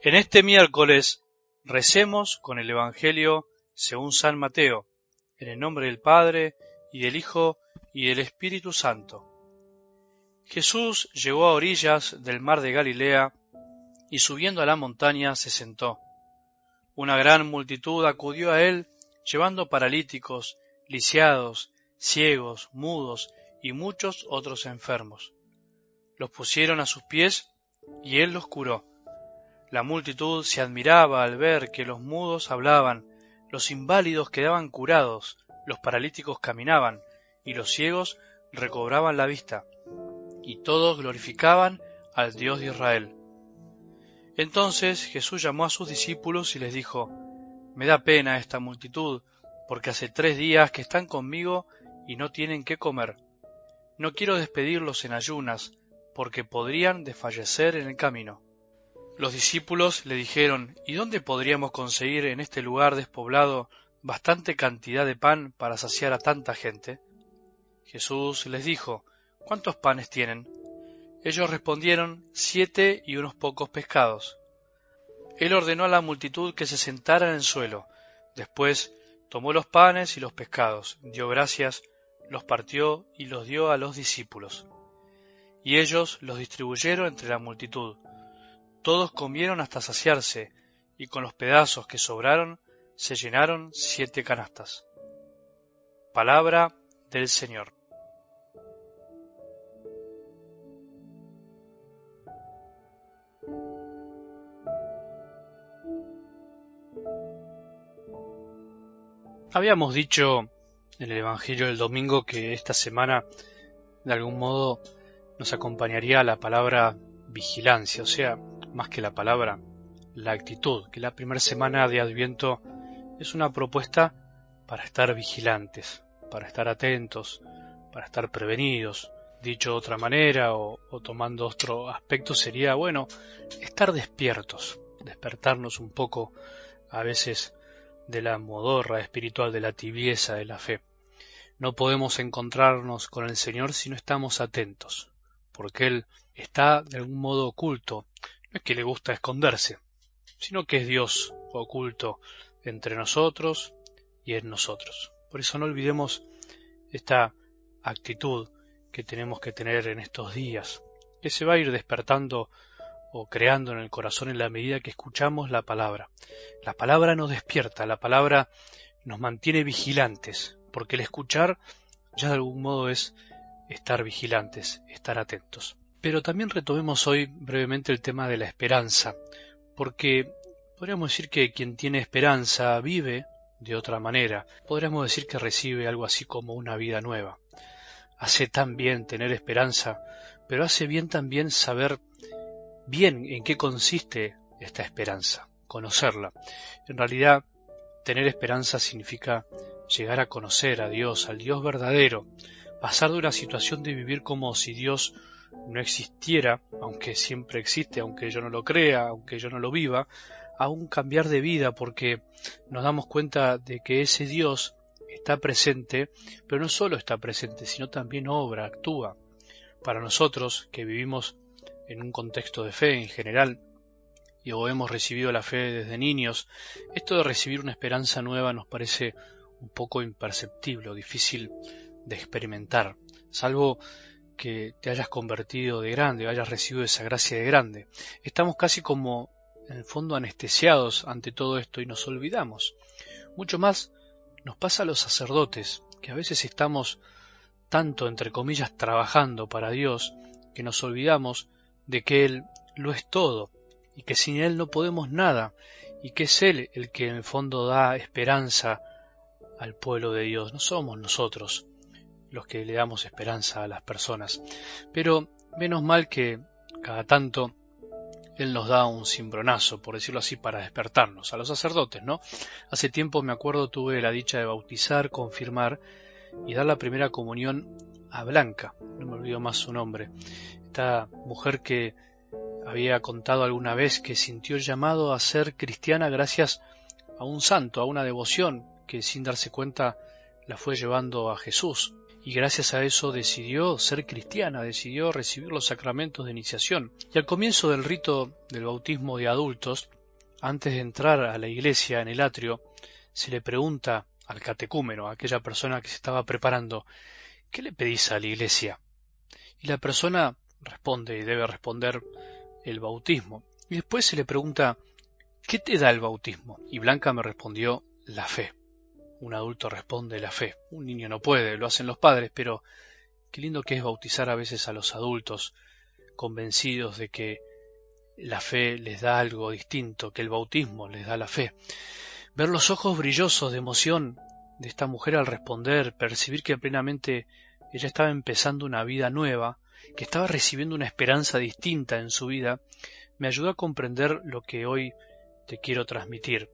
En este miércoles recemos con el Evangelio según San Mateo, en el nombre del Padre, y del Hijo, y del Espíritu Santo. Jesús llegó a orillas del mar de Galilea, y subiendo a la montaña se sentó. Una gran multitud acudió a él, llevando paralíticos, lisiados, ciegos, mudos y muchos otros enfermos. Los pusieron a sus pies, y él los curó la multitud se admiraba al ver que los mudos hablaban, los inválidos quedaban curados, los paralíticos caminaban, y los ciegos recobraban la vista, y todos glorificaban al Dios de Israel. Entonces Jesús llamó a sus discípulos y les dijo, Me da pena esta multitud, porque hace tres días que están conmigo y no tienen qué comer. No quiero despedirlos en ayunas, porque podrían desfallecer en el camino. Los discípulos le dijeron, ¿Y dónde podríamos conseguir en este lugar despoblado bastante cantidad de pan para saciar a tanta gente? Jesús les dijo, ¿Cuántos panes tienen? Ellos respondieron, siete y unos pocos pescados. Él ordenó a la multitud que se sentara en el suelo. Después tomó los panes y los pescados, dio gracias, los partió y los dio a los discípulos. Y ellos los distribuyeron entre la multitud todos comieron hasta saciarse, y con los pedazos que sobraron se llenaron siete canastas. Palabra del Señor. Habíamos dicho en el Evangelio del domingo que esta semana de algún modo nos acompañaría la palabra vigilancia, o sea, más que la palabra, la actitud, que la primera semana de Adviento es una propuesta para estar vigilantes, para estar atentos, para estar prevenidos. Dicho de otra manera o, tomando otro aspecto sería, bueno, estar despiertos, despertarnos un poco a veces de la modorra espiritual, de la tibieza de la fe. No podemos encontrarnos con el Señor si no estamos atentos, porque Él está de algún modo oculto no es que le gusta esconderse, sino que es Dios oculto entre nosotros y en nosotros. Por eso no olvidemos esta actitud que tenemos que tener en estos días, que se va a ir despertando o creando en el corazón en la medida que escuchamos la palabra. La palabra nos despierta, la palabra nos mantiene vigilantes, porque el escuchar ya de algún modo es estar vigilantes, estar atentos. Pero también retomemos hoy brevemente el tema de la esperanza, porque podríamos decir que quien tiene esperanza vive de otra manera, podríamos decir que recibe algo así como una vida nueva. Hace tan bien tener esperanza, pero hace bien también saber bien en qué consiste esta esperanza, conocerla. En realidad, tener esperanza significa llegar a conocer a Dios, al Dios verdadero, pasar de una situación de vivir como si Dios no existiera, aunque siempre existe, aunque yo no lo crea, aunque yo no lo viva, aún cambiar de vida porque nos damos cuenta de que ese Dios está presente, pero no solo está presente, sino también obra, actúa. Para nosotros, que vivimos en un contexto de fe en general, y o hemos recibido la fe desde niños, esto de recibir una esperanza nueva nos parece un poco imperceptible o difícil de experimentar, salvo que te hayas convertido de grande, hayas recibido esa gracia de grande. Estamos casi como, en el fondo, anestesiados ante todo esto y nos olvidamos. Mucho más nos pasa a los sacerdotes, que a veces estamos tanto, entre comillas, trabajando para Dios, que nos olvidamos de que Él lo es todo, y que sin Él no podemos nada, y que es Él el que en el fondo da esperanza al pueblo de Dios, no somos nosotros los que le damos esperanza a las personas. Pero menos mal que cada tanto Él nos da un cimbronazo, por decirlo así, para despertarnos, a los sacerdotes, ¿no? Hace tiempo me acuerdo tuve la dicha de bautizar, confirmar y dar la primera comunión a Blanca, no me olvido más su nombre, esta mujer que había contado alguna vez que sintió llamado a ser cristiana gracias a un santo, a una devoción que sin darse cuenta la fue llevando a Jesús y gracias a eso decidió ser cristiana, decidió recibir los sacramentos de iniciación. Y al comienzo del rito del bautismo de adultos, antes de entrar a la iglesia en el atrio, se le pregunta al catecúmeno, a aquella persona que se estaba preparando, ¿qué le pedís a la iglesia? Y la persona responde y debe responder el bautismo. Y después se le pregunta, ¿qué te da el bautismo? Y Blanca me respondió, la fe. Un adulto responde la fe. Un niño no puede, lo hacen los padres, pero qué lindo que es bautizar a veces a los adultos, convencidos de que la fe les da algo distinto, que el bautismo les da la fe. Ver los ojos brillosos de emoción de esta mujer al responder, percibir que plenamente ella estaba empezando una vida nueva, que estaba recibiendo una esperanza distinta en su vida, me ayudó a comprender lo que hoy te quiero transmitir.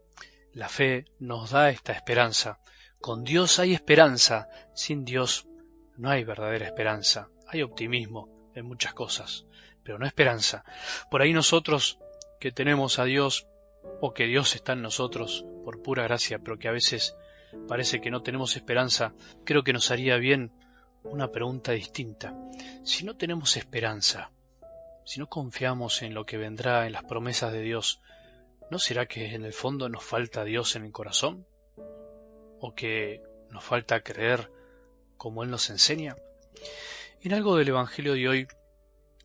La fe nos da esta esperanza. Con Dios hay esperanza, sin Dios no hay verdadera esperanza. Hay optimismo en muchas cosas, pero no esperanza. Por ahí nosotros que tenemos a Dios o que Dios está en nosotros por pura gracia, pero que a veces parece que no tenemos esperanza, creo que nos haría bien una pregunta distinta. Si no tenemos esperanza, si no confiamos en lo que vendrá, en las promesas de Dios, ¿No será que en el fondo nos falta Dios en el corazón? ¿O que nos falta creer como Él nos enseña? En algo del Evangelio de hoy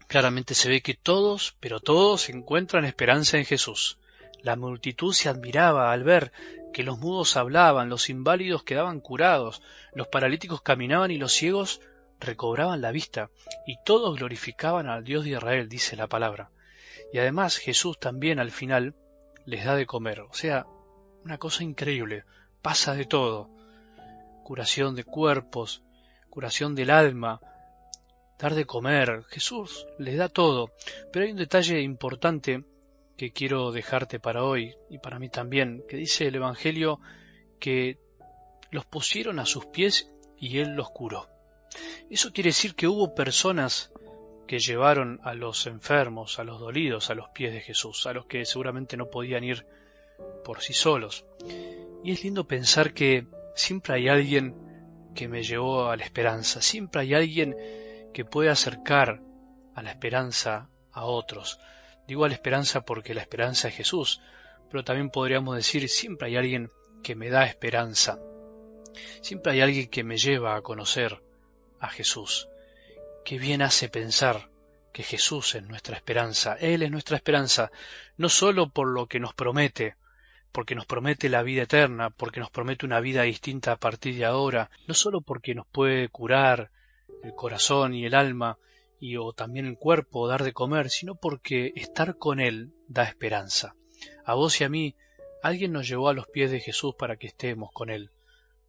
claramente se ve que todos, pero todos encuentran esperanza en Jesús. La multitud se admiraba al ver que los mudos hablaban, los inválidos quedaban curados, los paralíticos caminaban y los ciegos recobraban la vista, y todos glorificaban al Dios de Israel, dice la palabra. Y además Jesús también al final les da de comer. O sea, una cosa increíble. Pasa de todo. Curación de cuerpos, curación del alma, dar de comer. Jesús les da todo. Pero hay un detalle importante que quiero dejarte para hoy y para mí también, que dice el Evangelio que los pusieron a sus pies y Él los curó. Eso quiere decir que hubo personas que llevaron a los enfermos, a los dolidos, a los pies de Jesús, a los que seguramente no podían ir por sí solos. Y es lindo pensar que siempre hay alguien que me llevó a la esperanza, siempre hay alguien que puede acercar a la esperanza a otros. Digo a la esperanza porque la esperanza es Jesús, pero también podríamos decir siempre hay alguien que me da esperanza. Siempre hay alguien que me lleva a conocer a Jesús. Qué bien hace pensar que Jesús es nuestra esperanza, Él es nuestra esperanza, no sólo por lo que nos promete, porque nos promete la vida eterna, porque nos promete una vida distinta a partir de ahora, no sólo porque nos puede curar el corazón y el alma, y o también el cuerpo, dar de comer, sino porque estar con Él da esperanza. A vos y a mí, alguien nos llevó a los pies de Jesús para que estemos con Él.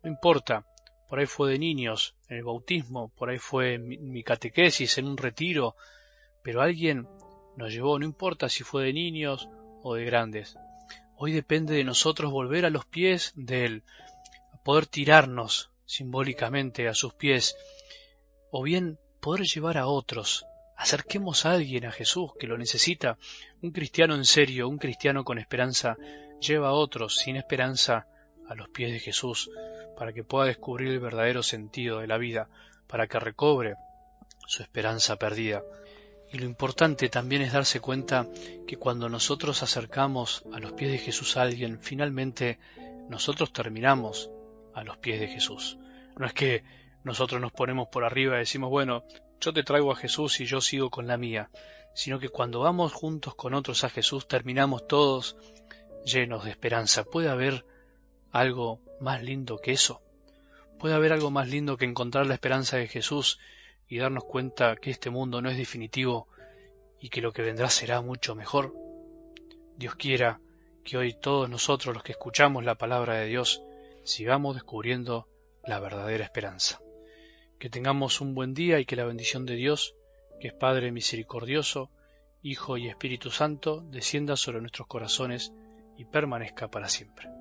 No importa por ahí fue de niños, en el bautismo, por ahí fue mi, catequesis, en un retiro, pero alguien nos llevó, no importa si fue de niños o de grandes. Hoy depende de nosotros volver a los pies de Él, poder tirarnos simbólicamente a sus pies, o bien poder llevar a otros. Acerquemos a alguien a Jesús que lo necesita. Un cristiano en serio, un cristiano con esperanza, lleva a otros sin esperanza a los pies de Jesús para que pueda descubrir el verdadero sentido de la vida, para que recobre su esperanza perdida. Y lo importante también es darse cuenta que cuando nosotros acercamos a los pies de Jesús a alguien, finalmente nosotros terminamos a los pies de Jesús. No es que nosotros nos ponemos por arriba y decimos, bueno, yo te traigo a Jesús y yo sigo con la mía, sino que cuando vamos juntos con otros a Jesús terminamos todos llenos de esperanza. Puede haber algo más lindo que eso? ¿Puede haber algo más lindo que encontrar la esperanza de Jesús y darnos cuenta que este mundo no es definitivo y que lo que vendrá será mucho mejor? Dios quiera que hoy todos nosotros los que escuchamos la palabra de Dios sigamos descubriendo la verdadera esperanza. Que tengamos un buen día y que la bendición de Dios, que es Padre misericordioso, Hijo y Espíritu Santo, descienda sobre nuestros corazones y permanezca para siempre.